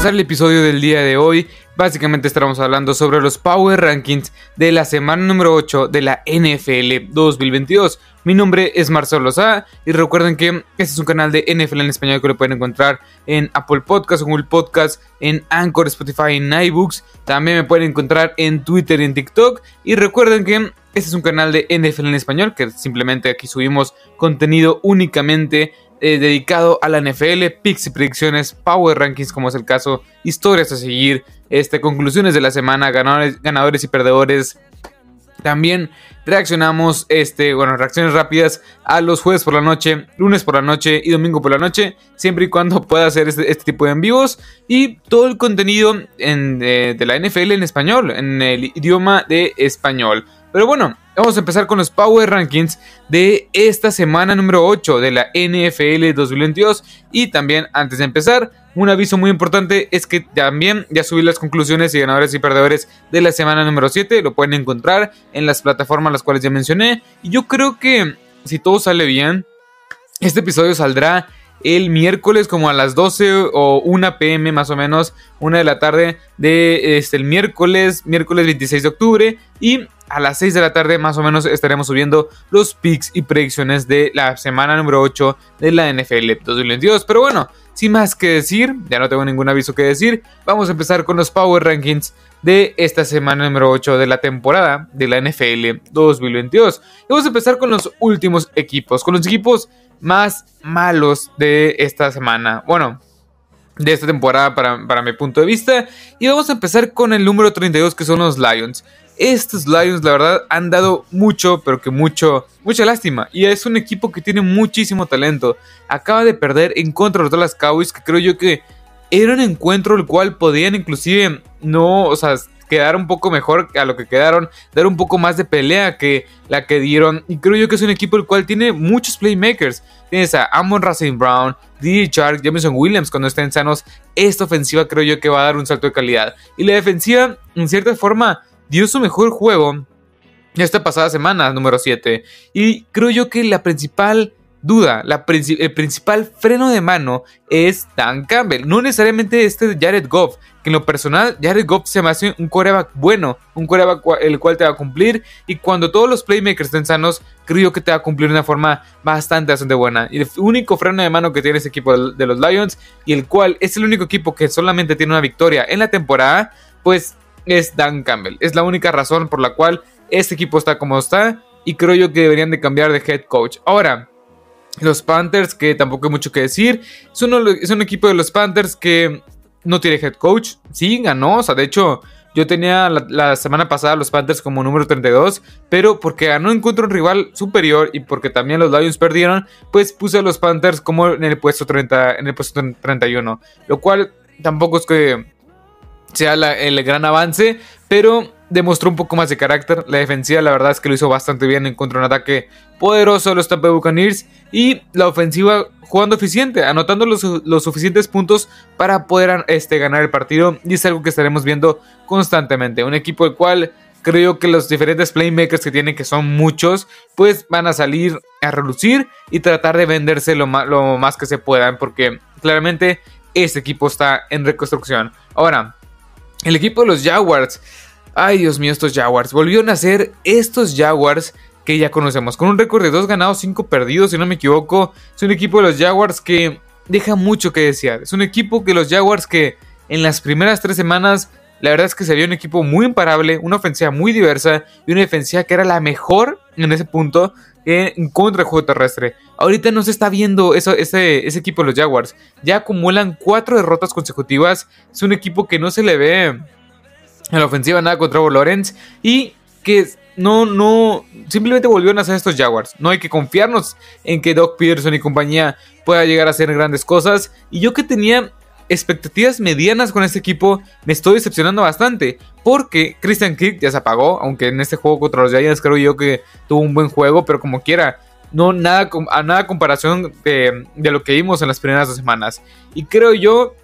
empezar el episodio del día de hoy, básicamente estaremos hablando sobre los Power Rankings de la semana número 8 de la NFL 2022. Mi nombre es Marcelo Loza y recuerden que este es un canal de NFL en español que lo pueden encontrar en Apple Podcasts, Google Podcasts, en Anchor, Spotify, en iBooks. También me pueden encontrar en Twitter y en TikTok. Y recuerden que este es un canal de NFL en español que simplemente aquí subimos contenido únicamente eh, dedicado a la NFL, picks y predicciones, power rankings como es el caso, historias a seguir, este, conclusiones de la semana, ganadores, ganadores y perdedores. También reaccionamos, este, bueno, reacciones rápidas a los jueves por la noche, lunes por la noche y domingo por la noche, siempre y cuando pueda hacer este, este tipo de en vivos y todo el contenido en, eh, de la NFL en español, en el idioma de español. Pero bueno, vamos a empezar con los Power Rankings de esta semana número 8 de la NFL 2022. Y también, antes de empezar, un aviso muy importante es que también ya subí las conclusiones y ganadores y perdedores de la semana número 7. Lo pueden encontrar en las plataformas las cuales ya mencioné. Y yo creo que si todo sale bien, este episodio saldrá el miércoles como a las 12 o 1 pm más o menos, una de la tarde de este, el miércoles, miércoles 26 de octubre y a las 6 de la tarde más o menos estaremos subiendo los picks y predicciones de la semana número 8 de la NFL 2022. Pero bueno, sin más que decir, ya no tengo ningún aviso que decir, vamos a empezar con los Power Rankings de esta semana número 8 de la temporada de la NFL 2022. Y vamos a empezar con los últimos equipos, con los equipos más malos de esta semana. Bueno, de esta temporada para, para, mi punto de vista. Y vamos a empezar con el número 32 que son los Lions. Estos Lions, la verdad, han dado mucho, pero que mucho, mucha lástima. Y es un equipo que tiene muchísimo talento. Acaba de perder en contra de los Dallas Cowboys, que creo yo que era un encuentro el cual podían inclusive no, o sea, quedar un poco mejor a lo que quedaron, dar un poco más de pelea que la que dieron. Y creo yo que es un equipo el cual tiene muchos playmakers. Tienes a Amon Racing Brown, DJ Shark, Jameson Williams cuando estén sanos. Esta ofensiva creo yo que va a dar un salto de calidad. Y la defensiva, en cierta forma, dio su mejor juego esta pasada semana, número 7. Y creo yo que la principal duda, el principal freno de mano es Dan Campbell. No necesariamente este Jared Goff, que en lo personal Jared Goff se me hace un coreback bueno, un coreback el cual te va a cumplir y cuando todos los playmakers estén sanos, creo que te va a cumplir de una forma bastante, bastante buena. Y el único freno de mano que tiene ese equipo de los Lions y el cual es el único equipo que solamente tiene una victoria en la temporada, pues es Dan Campbell. Es la única razón por la cual este equipo está como está y creo yo que deberían de cambiar de head coach. Ahora, los Panthers, que tampoco hay mucho que decir, es, un equipo de los Panthers que no tiene head coach. Sí, ganó, o sea, de hecho... Yo tenía la, semana pasada los Panthers como número 32, pero porque ganó en contra un rival superior y porque también los Lions perdieron, pues puse a los Panthers como en el puesto 30, en el puesto 31, lo cual tampoco es que sea el gran avance, pero demostró un poco más de carácter. La defensiva, la verdad es que lo hizo bastante bien en contra un ataque poderoso de los Tampa Buccaneers y la ofensiva jugando eficiente, anotando los, suficientes puntos para poder este, ganar el partido. Y es algo que estaremos viendo constantemente. Un equipo el cual creo que los diferentes playmakers que tienen, que son muchos, pues van a salir a relucir y tratar de venderse lo lo más que se puedan, porque claramente este equipo está en reconstrucción. Ahora, el equipo de los Jaguars. Ay, Dios mío, estos Jaguars. Volvieron a ser estos Jaguars que ya conocemos. Con un récord de 2 ganados, 5 perdidos, si no me equivoco. Es un equipo de los Jaguars que deja mucho que desear. Es un equipo que los Jaguars que en las primeras 3 semanas, la verdad es que se vio un equipo muy imparable, una ofensiva muy diversa y una defensiva que era la mejor en ese punto en contra del juego terrestre. Ahorita no se está viendo eso, ese, ese equipo de los Jaguars. Ya acumulan cuatro derrotas consecutivas. Es un equipo que no se le ve en la ofensiva nada contra Lawrence. Y que no, no, simplemente volvieron a hacer estos Jaguars. No hay que confiarnos en que Doc Peterson y compañía pueda llegar a hacer grandes cosas. Y yo que tenía expectativas medianas con este equipo, me estoy decepcionando bastante. Porque Christian Kirk ya se apagó, aunque en este juego contra los Giants creo yo que tuvo un buen juego, pero como quiera, no nada, a nada comparación de, de lo que vimos en las primeras dos semanas. Y creo yo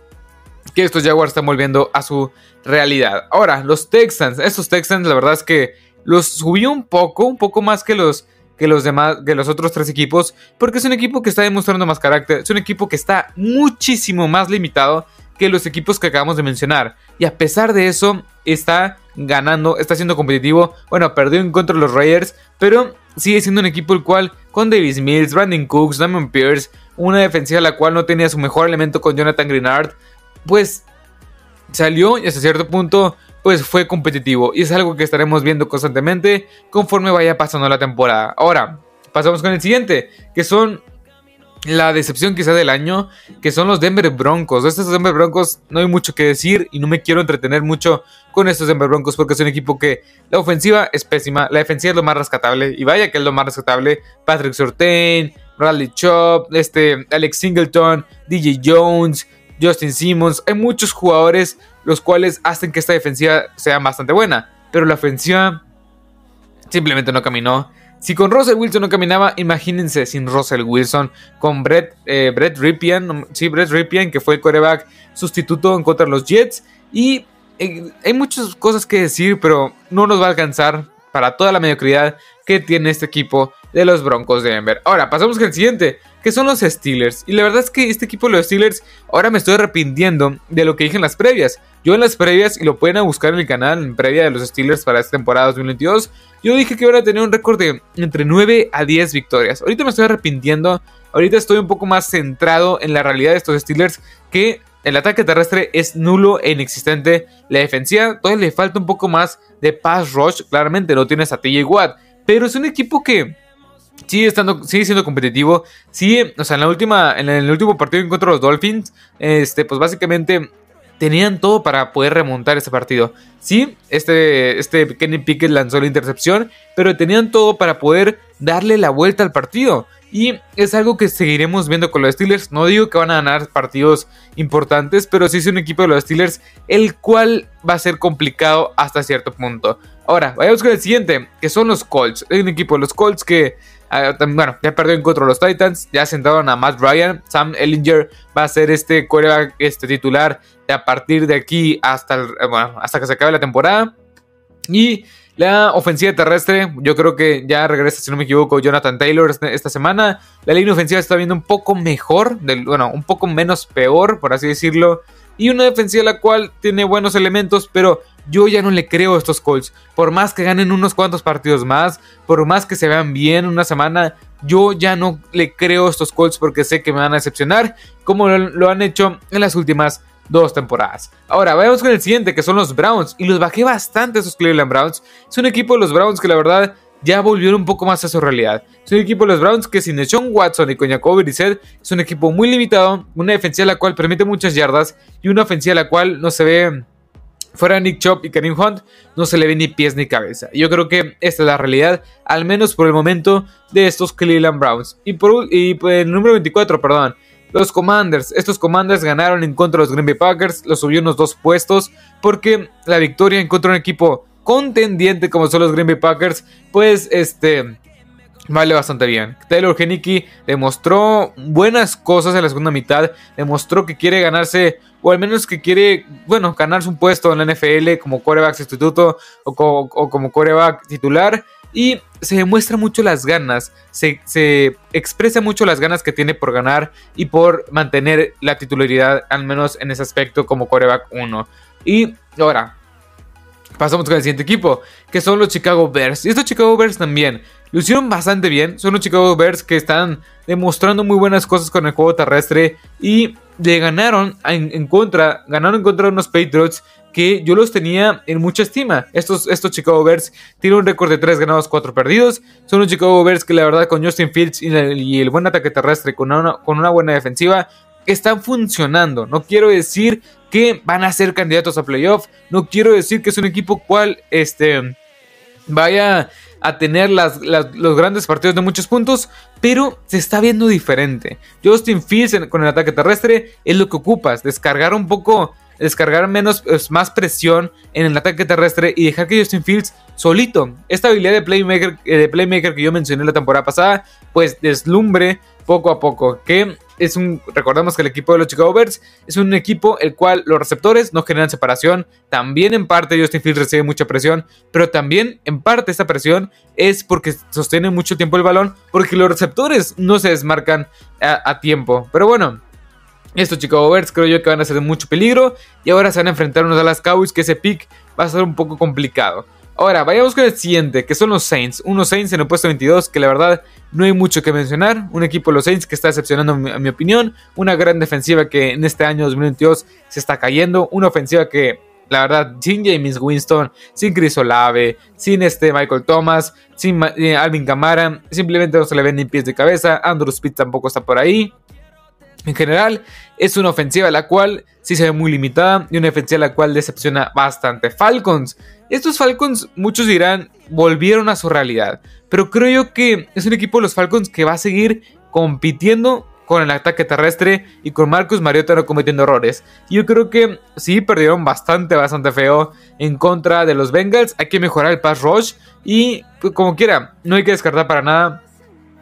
que estos Jaguars están volviendo a su realidad. Ahora, los Texans, estos Texans la verdad es que los subió un poco, un poco más que los que los demás, que los otros tres equipos, porque es un equipo que está demostrando más carácter, es un equipo que está muchísimo más limitado que los equipos que acabamos de mencionar. Y a pesar de eso, está ganando, está siendo competitivo. Bueno, perdió en contra de los Raiders, pero sigue siendo un equipo el cual, con Davis Mills, Brandon Cooks, Damon Pierce, una defensiva la cual no tenía su mejor elemento con Jonathan Greenard, pues salió y hasta cierto punto pues fue competitivo y es algo que estaremos viendo constantemente conforme vaya pasando la temporada. Ahora, pasamos con el siguiente, que son la decepción quizá del año, que son los Denver Broncos. Estos Denver Broncos no hay mucho que decir y no me quiero entretener mucho con estos Denver Broncos porque es un equipo que la ofensiva es pésima, la defensiva es lo más rescatable y vaya que es lo más rescatable. Patrick Surtain, Bradley Chop, este, Alex Singleton, DJ Jones, Justin Simmons. Hay muchos jugadores los cuales hacen que esta defensiva sea bastante buena, pero la ofensiva simplemente no caminó. Si con Russell Wilson no caminaba, imagínense sin Russell Wilson, con Brett, eh, Brett Ripien, sí, Brett que fue el quarterback sustituto en contra de los Jets. Y eh, hay muchas cosas que decir, pero no nos va a alcanzar para toda la mediocridad que tiene este equipo de los Broncos de Denver. Ahora, pasamos al siguiente, que son los Steelers. Y la verdad es que este equipo de los Steelers, ahora me estoy arrepintiendo de lo que dije en las previas. Yo en las previas, y lo pueden buscar en el canal, en previa de los Steelers para esta temporada 2022, yo dije que iban a tener un récord de entre 9 a 10 victorias. Ahorita me estoy arrepintiendo, ahorita estoy un poco más centrado en la realidad de estos Steelers, que el ataque terrestre es nulo e inexistente. La defensiva todavía le falta un poco más de pass rush. Claramente no tienes a TJ Watt. Pero es un equipo que sigue, estando, sigue siendo competitivo. Sigue, o sea, en, la última, en el último partido en contra de los Dolphins, este, pues básicamente tenían todo para poder remontar ese partido. Sí, este, este Kenny Pickett lanzó la intercepción, pero tenían todo para poder darle la vuelta al partido. Y es algo que seguiremos viendo con los Steelers. No digo que van a ganar partidos importantes, pero sí es un equipo de los Steelers el cual va a ser complicado hasta cierto punto. Ahora, vayamos con el siguiente, que son los Colts. Hay un equipo de los Colts que bueno, ya perdió en contra de los Titans, ya sentaron a Matt Ryan, Sam Ellinger va a ser este coreback este titular de a partir de aquí hasta, eh, hasta que se acabe la temporada. Y la ofensiva terrestre, yo creo que ya regresa, si no me equivoco, Jonathan Taylor este, esta semana. La línea ofensiva está viendo un poco mejor, bueno, un poco menos peor, por así decirlo. Y una defensiva la cual tiene buenos elementos, pero yo ya no le creo a estos Colts. Por más que ganen unos cuantos partidos más, por más que se vean bien una semana, yo ya no le creo a estos Colts porque sé que me van a decepcionar, como lo, han hecho en las últimas dos temporadas. Ahora, vayamos con el siguiente, que son los Browns. Y los bajé bastante esos Cleveland Browns. Es un equipo de los Browns que la verdad ya volvieron un poco más a su realidad. Es un equipo de los Browns que sin Sean Watson y con Jacoby Brissett es un equipo muy limitado, una defensiva la cual permite muchas yardas y una ofensiva la cual no se ve fuera Nick Chop y Karim Hunt, no se le ve ni pies ni cabeza. Yo creo que esta es la realidad, al menos por el momento, de estos Cleveland Browns. Y por, y el número 24, perdón, los Commanders. Estos Commanders ganaron en contra de los Green Bay Packers, los subió unos dos puestos, porque la victoria en contra de un equipo contendiente como son los Green Bay Packers, pues este vale bastante bien. Taylor Henneke demostró buenas cosas en la segunda mitad, demostró que quiere ganarse, o al menos que quiere, bueno, ganarse un puesto en la NFL como coreback sustituto o, como coreback titular. Y se demuestra mucho las ganas, se, se, expresa mucho las ganas que tiene por ganar y por mantener la titularidad, al menos en ese aspecto como coreback 1. Y ahora, pasamos con el siguiente equipo, que son los Chicago Bears. Y estos Chicago Bears también lo hicieron bastante bien. Son los Chicago Bears que están demostrando muy buenas cosas con el juego terrestre. Y le ganaron en, contra, ganaron en contra de unos Patriots que yo los tenía en mucha estima. Estos, estos Chicago Bears tienen un récord de 3 ganados, 4 perdidos. Son los Chicago Bears que la verdad con Justin Fields y, el buen ataque terrestre, con una, con una buena defensiva, están funcionando. No quiero decir que van a ser candidatos a playoff. No quiero decir que es un equipo cual este, vaya a tener las, los grandes partidos de muchos puntos, pero se está viendo diferente. Justin Fields con el ataque terrestre es lo que ocupas, descargar un poco, descargar menos, pues, más presión en el ataque terrestre y dejar que Justin Fields solito, esta habilidad de playmaker, eh, de playmaker que yo mencioné la temporada pasada, pues deslumbre poco a poco, que es un, recordemos que el equipo de los Chicago Bears es un equipo el cual los receptores no generan separación, también en parte Justin Fields recibe mucha presión, pero también en parte esta presión es porque sostiene mucho tiempo el balón, porque los receptores no se desmarcan a, tiempo, pero bueno, Estos Chicago Bears creo yo que van a ser de mucho peligro. Y ahora se van a enfrentar a unos Dallas Cowboys que ese pick va a ser un poco complicado. Ahora, vayamos con el siguiente, que son los Saints. Unos Saints en el puesto 22, que la verdad no hay mucho que mencionar. Un equipo de los Saints que está decepcionando, a mi opinión. Una gran defensiva que en este año 2022 se está cayendo. Una ofensiva que, la verdad, sin James Winston, sin Chris Olave, sin este Michael Thomas, sin eh, Alvin Kamara, simplemente no se le ven pies de cabeza. Andrew Speed tampoco está por ahí. En general, es una ofensiva la cual sí se ve muy limitada y una ofensiva la cual decepciona bastante. Falcons. Estos Falcons, muchos dirán, volvieron a su realidad. Pero creo yo que es un equipo de los Falcons que va a seguir compitiendo con el ataque terrestre y con Marcus Mariota no cometiendo errores. Yo creo que sí perdieron bastante, bastante feo en contra de los Bengals. Hay que mejorar el pass rush y pues, como quiera, no hay que descartar para nada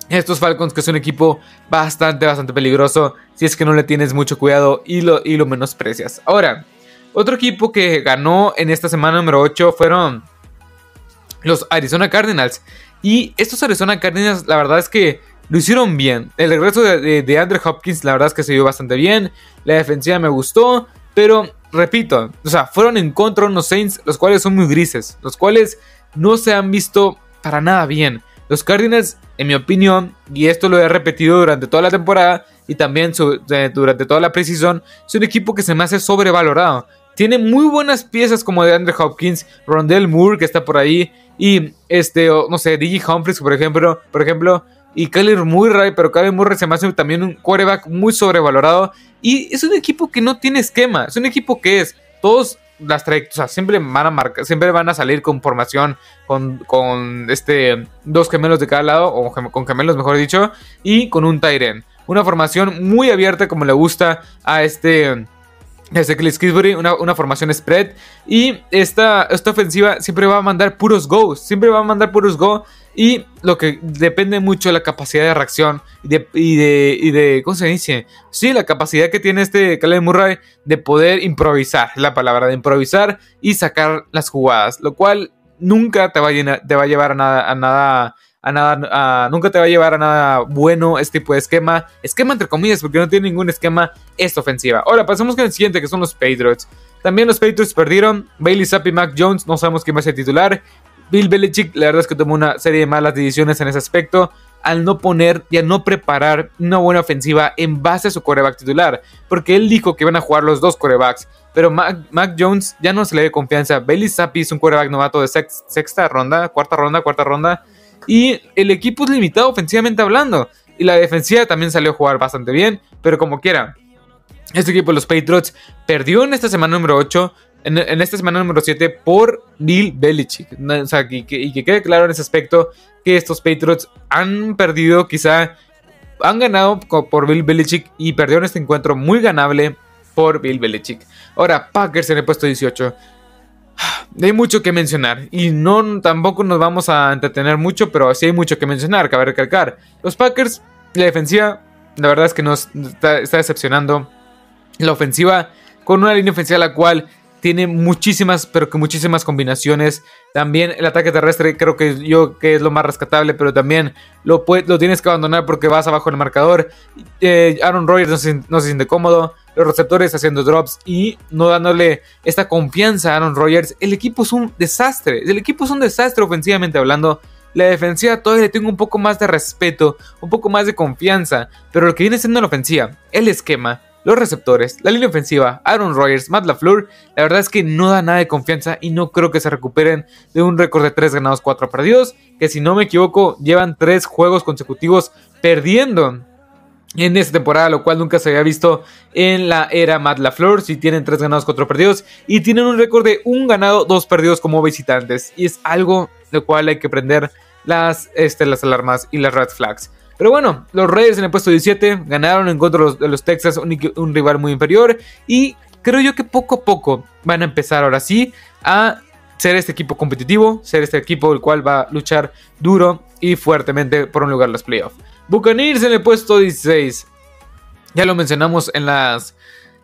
estos Falcons que es un equipo bastante, bastante peligroso si es que no le tienes mucho cuidado y lo, y menosprecias. Ahora, otro equipo que ganó en esta semana número 8 fueron los Arizona Cardinals. Y estos Arizona Cardinals, la verdad es que lo hicieron bien. El regreso de, de, Andrew Hopkins, la verdad es que se dio bastante bien. La defensiva me gustó. Pero, repito, o sea, fueron en contra unos Saints, los cuales son muy grises. Los cuales no se han visto para nada bien. Los Cardinals, en mi opinión, y esto lo he repetido durante toda la temporada y también durante toda la preseason, es un equipo que se me hace sobrevalorado. Tiene muy buenas piezas como de Andrew Hopkins, Rondell Moore que está por ahí y este, no sé, DJ Humphries por ejemplo, por ejemplo, y Kyler Murray, pero Kyler Murray se me hace también un quarterback muy sobrevalorado y es un equipo que no tiene esquema, es un equipo que es todos las trayectorias, siempre van a marcar, siempre van a salir con formación con, con este dos gemelos de cada lado, o con gemelos mejor dicho, y con un Tyren. Una formación muy abierta como le gusta a este este Chris Kisbury, una, una, formación spread. Y esta, esta ofensiva siempre va a mandar puros go. Siempre va a mandar puros go. Y lo que depende mucho de la capacidad de reacción y de, y de, y de ¿cómo se dice? Sí, la capacidad que tiene este Caleb Murray de poder improvisar, la palabra de improvisar y sacar las jugadas, lo cual nunca te va a, te va a llevar a nada, a nada, a nada, nunca te va a llevar a nada bueno este tipo de esquema, esquema entre comillas, porque no tiene ningún esquema esta ofensiva. Ahora pasamos con el siguiente, que son los Patriots. También los Patriots perdieron. Bailey Zappi Mac Jones, no sabemos quién va a ser titular. Bill Belichick, la verdad es que tomó una serie de malas decisiones en ese aspecto al no poner y a no preparar una buena ofensiva en base a su coreback titular, porque él dijo que iban a jugar los dos corebacks, pero Mac, Jones ya no se le dio confianza. Bailey Zappi es un coreback novato de sexta ronda, cuarta ronda, cuarta ronda, y el equipo es limitado ofensivamente hablando, y la defensiva también salió a jugar bastante bien, pero como quiera. Este equipo de los Patriots perdió en esta semana número 8 en, esta semana número 7 por Bill Belichick. O sea, y que, quede claro en ese aspecto que estos Patriots han perdido, quizá han ganado por Bill Belichick y perdieron este encuentro muy ganable por Bill Belichick. Ahora, Packers en el puesto 18. Hay mucho que mencionar y no tampoco nos vamos a entretener mucho, pero sí hay mucho que mencionar, cabe recalcar. Los Packers, la defensiva, la verdad es que nos está, decepcionando. La ofensiva, con una línea ofensiva la cual tiene muchísimas, pero que muchísimas combinaciones. También el ataque terrestre creo que yo que es lo más rescatable, pero también lo, lo tienes que abandonar porque vas abajo en el marcador. Eh, Aaron Rodgers no se, siente cómodo. Los receptores haciendo drops y no dándole esta confianza a Aaron Rodgers. El equipo es un desastre. El equipo es un desastre ofensivamente hablando. La defensiva todavía le tengo un poco más de respeto, un poco más de confianza. Pero lo que viene siendo la ofensiva, el esquema, los receptores, la línea ofensiva, Aaron Rodgers, Matt LaFleur, la verdad es que no da nada de confianza y no creo que se recuperen de un récord de 3 ganados, 4 perdidos, que si no me equivoco llevan 3 juegos consecutivos perdiendo en esta temporada, lo cual nunca se había visto en la era Matt LaFleur. Si tienen 3 ganados, 4 perdidos y tienen un récord de 1 ganado, 2 perdidos como visitantes. Y es algo lo cual hay que prender las, este, las alarmas y las red flags. Pero bueno, los Reyes en el puesto 17 ganaron en contra de los, Texas, un, rival muy inferior. Y creo yo que poco a poco van a empezar ahora sí a ser este equipo competitivo, ser este equipo el cual va a luchar duro y fuertemente por un lugar en los playoffs. Buccaneers en el puesto 16. Ya lo mencionamos en las,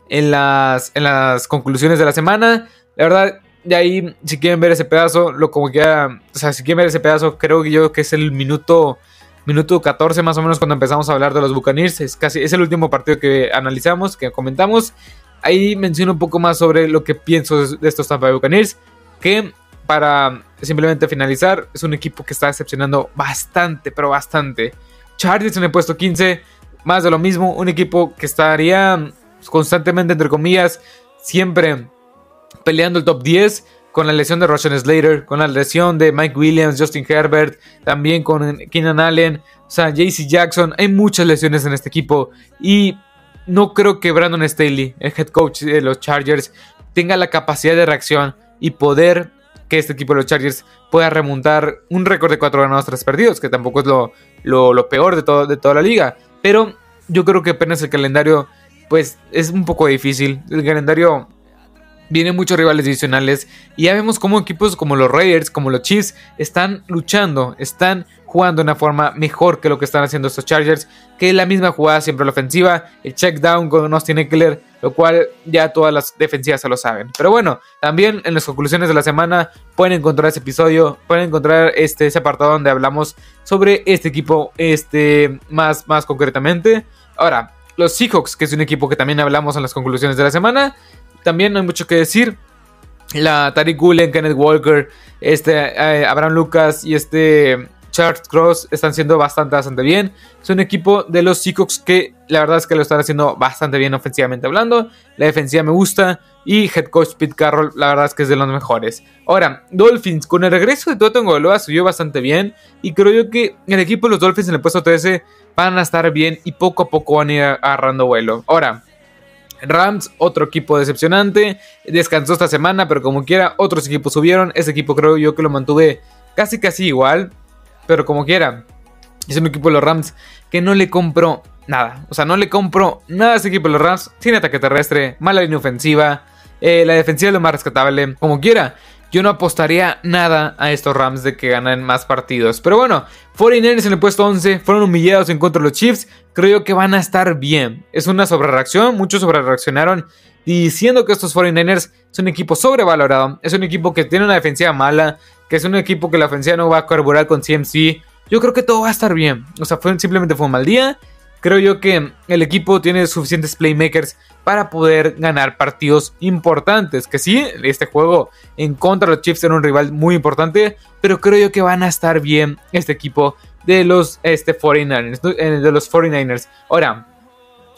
en las, en las conclusiones de la semana. La verdad, de ahí, si quieren ver ese pedazo, lo como que, o sea, si quieren ver ese pedazo, creo que yo que es el minuto minuto 14 más o menos cuando empezamos a hablar de los Buccaneers. Es, casi, es el último partido que analizamos, que comentamos. Ahí menciono un poco más sobre lo que pienso de estos Tampa Bay Buccaneers. Que para simplemente finalizar, es un equipo que está decepcionando bastante, pero bastante. Chargers en el puesto 15, más de lo mismo. Un equipo que estaría constantemente, entre comillas, siempre peleando el top 10 con la lesión de Roshan Slater, con la lesión de Mike Williams, Justin Herbert, también con Keenan Allen, o sea, JC Jackson. Hay muchas lesiones en este equipo y no creo que Brandon Staley, el head coach de los Chargers, tenga la capacidad de reacción y poder que este equipo de los Chargers pueda remontar un récord de 4 ganados, 3 perdidos, que tampoco es lo, lo, peor de, todo, de toda la liga. Pero yo creo que apenas el calendario, pues es un poco difícil. El calendario vienen muchos rivales divisionales y ya vemos cómo equipos como los Raiders, como los Chiefs, están luchando, están jugando de una forma mejor que lo que están haciendo estos Chargers, que la misma jugada siempre la ofensiva, el check down con Austin Eckler, lo cual ya todas las defensivas se lo saben. Pero bueno, también en las conclusiones de la semana pueden encontrar ese episodio, pueden encontrar este, ese apartado donde hablamos sobre este equipo este, más, más concretamente. Ahora, los Seahawks, que es un equipo que también hablamos en las conclusiones de la semana, también no hay mucho que decir. La Tariq Gulen, Kenneth Walker, este, eh, Abraham Lucas y este Charles Cross están siendo bastante, bastante bien. Es un equipo de los Seahawks que la verdad es que lo están haciendo bastante bien ofensivamente hablando. La defensiva me gusta. Y head coach Pete Carroll, la verdad es que es de los mejores. Ahora, Dolphins, con el regreso de Totten Goloa subió bastante bien. Y creo yo que el equipo de los Dolphins en el puesto 13 van a estar bien y poco a poco van a ir agarrando vuelo. Ahora, Rams, otro equipo decepcionante. Descansó esta semana, pero como quiera, otros equipos subieron. Ese equipo creo yo que lo mantuve casi casi igual. Pero como quiera, es un equipo de los Rams que no le compró nada. O sea, no le compró nada a ese equipo de los Rams. Sin ataque terrestre, mala línea ofensiva. Eh, la defensiva es lo más rescatable. Como quiera, yo no apostaría nada a estos Rams de que ganen más partidos. Pero bueno, 49ers en el puesto 11 fueron humillados en contra de los Chiefs. Creo que van a estar bien. Es una sobrereacción. Muchos sobrereaccionaron diciendo que estos 49ers son un equipo sobrevalorado. Es un equipo que tiene una defensiva mala. Que es un equipo que la ofensiva no va a carburar con CMC. Yo creo que todo va a estar bien. O sea, simplemente fue un mal día. Creo yo que el equipo tiene suficientes playmakers para poder ganar partidos importantes. Que sí, este juego en contra de los Chiefs era un rival muy importante, pero creo yo que van a estar bien este equipo de los este, 49ers. Eh, de los 49ers. Ahora,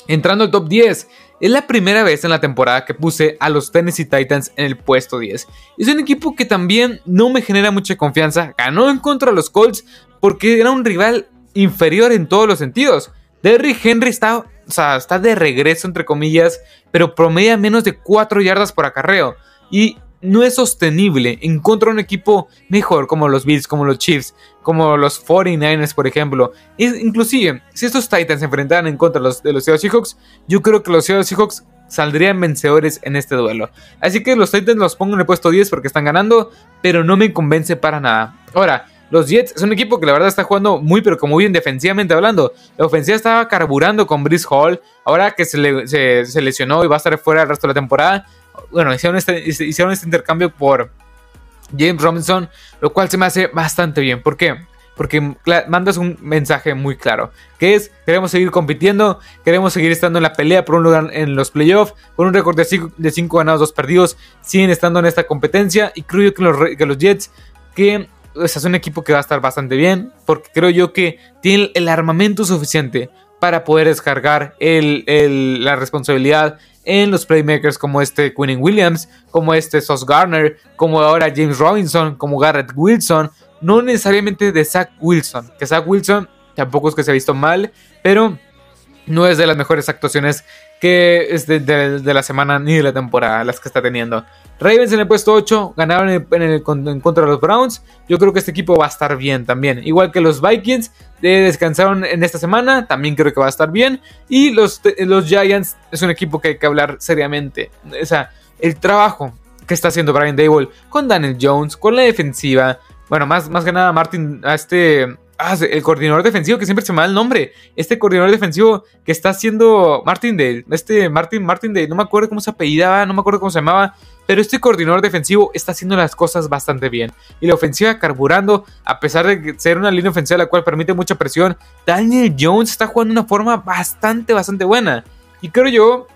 entrando al top 10. Es la primera vez en la temporada que puse a los Tennessee Titans en el puesto 10. Es un equipo que también no me genera mucha confianza. Ganó en contra de los Colts porque era un rival inferior en todos los sentidos. Derrick Henry está, o sea, está de regreso, entre comillas, pero promedia menos de 4 yardas por acarreo. Y no es sostenible en contra de un equipo mejor como los Bills, como los Chiefs, como los 49ers, por ejemplo. inclusive, si estos Titans se enfrentaran en contra de los, de los Seahawks, yo creo que los Seahawks saldrían vencedores en este duelo. Así que los Titans los pongo en el puesto 10 porque están ganando, pero no me convence para nada. Ahora, los Jets es un equipo que la verdad está jugando muy, pero como bien defensivamente hablando. La ofensiva estaba carburando con Brice Hall. Ahora que se, lesionó y va a estar fuera el resto de la temporada. Bueno, hicieron este, hicieron este intercambio por James Robinson, lo cual se me hace bastante bien. ¿Por qué? Porque mandas un mensaje muy claro, que es, queremos seguir compitiendo, queremos seguir estando en la pelea por un lugar en los playoffs, con un récord de 5 ganados, 2 perdidos, siguen estando en esta competencia y creo que los, que los Jets, que es un equipo que va a estar bastante bien, porque creo yo que tiene el armamento suficiente para poder descargar la responsabilidad en los playmakers como este Quinn Williams, como este Sos Garner, como ahora James Robinson, como Garrett Wilson, no necesariamente de Zach Wilson, que Zach Wilson tampoco es que se ha visto mal, pero no es de las mejores actuaciones que es de, la semana ni de la temporada las que está teniendo. Ravens en el puesto 8 ganaron en, contra de los Browns. Yo creo que este equipo va a estar bien también. Igual que los Vikings descansaron en esta semana, también creo que va a estar bien. Y los, los Giants es un equipo que hay que hablar seriamente. O sea, el trabajo que está haciendo Brian Dable con Daniel Jones, con la defensiva. Bueno, más, más que nada Martin, a este Ah, el coordinador defensivo, que siempre se me da el nombre. Este coordinador defensivo que está haciendo Martindale. Este Martin Martindale, no me acuerdo cómo se apellidaba, no me acuerdo cómo se llamaba. Pero este coordinador defensivo está haciendo las cosas bastante bien. Y la ofensiva carburando, a pesar de ser una línea ofensiva la cual permite mucha presión, Daniel Jones está jugando de una forma bastante, bastante buena. Y creo yo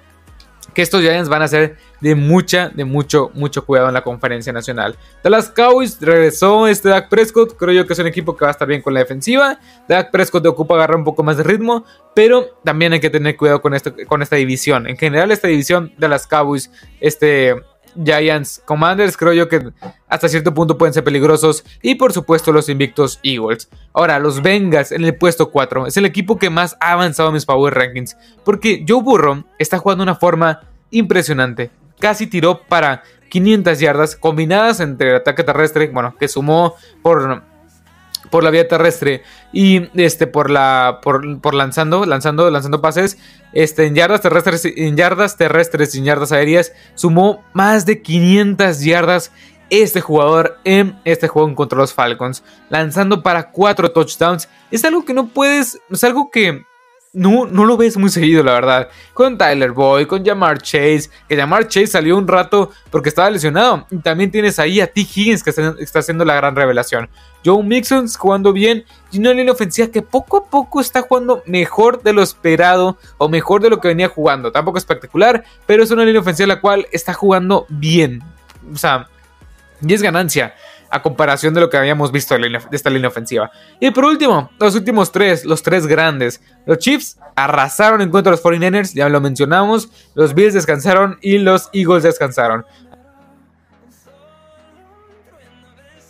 que estos Giants van a ser de mucha, de mucho, mucho cuidado en la conferencia nacional. Dallas Cowboys regresó este Dak Prescott, creo yo que es un equipo que va a estar bien con la defensiva. Dak Prescott te ocupa agarrar un poco más de ritmo, pero también hay que tener cuidado con, esto, con esta división. En general esta división de las Cowboys, este Giants, Commanders, creo yo que hasta cierto punto pueden ser peligrosos. Y por supuesto los invictos Eagles. Ahora, los Bengals en el puesto 4. Es el equipo que más ha avanzado en mis Power Rankings. Porque Joe Burrow está jugando de una forma impresionante. Casi tiró para 500 yardas combinadas entre el ataque terrestre, bueno, que sumó por por la vía terrestre y este por la por, lanzando lanzando lanzando pases este en yardas terrestres en yardas terrestres y en yardas aéreas sumó más de 500 yardas este jugador en este juego contra los Falcons lanzando para cuatro touchdowns. Es algo que no puedes es algo que no, no lo ves muy seguido, la verdad. Con Tyler Boyd, con Jamar Chase, que Jamar Chase salió un rato porque estaba lesionado. Y también tienes ahí a T. Higgins, que está, haciendo la gran revelación. Joe Mixon jugando bien. Y una línea ofensiva que poco a poco está jugando mejor de lo esperado o mejor de lo que venía jugando. Tampoco espectacular, pero es una línea ofensiva la cual está jugando bien. O sea, y es ganancia a comparación de lo que habíamos visto de, esta línea ofensiva. Y por último, los últimos tres, los tres grandes. Los Chiefs arrasaron en contra de los 49ers, ya lo mencionamos. Los Bills descansaron y los Eagles descansaron.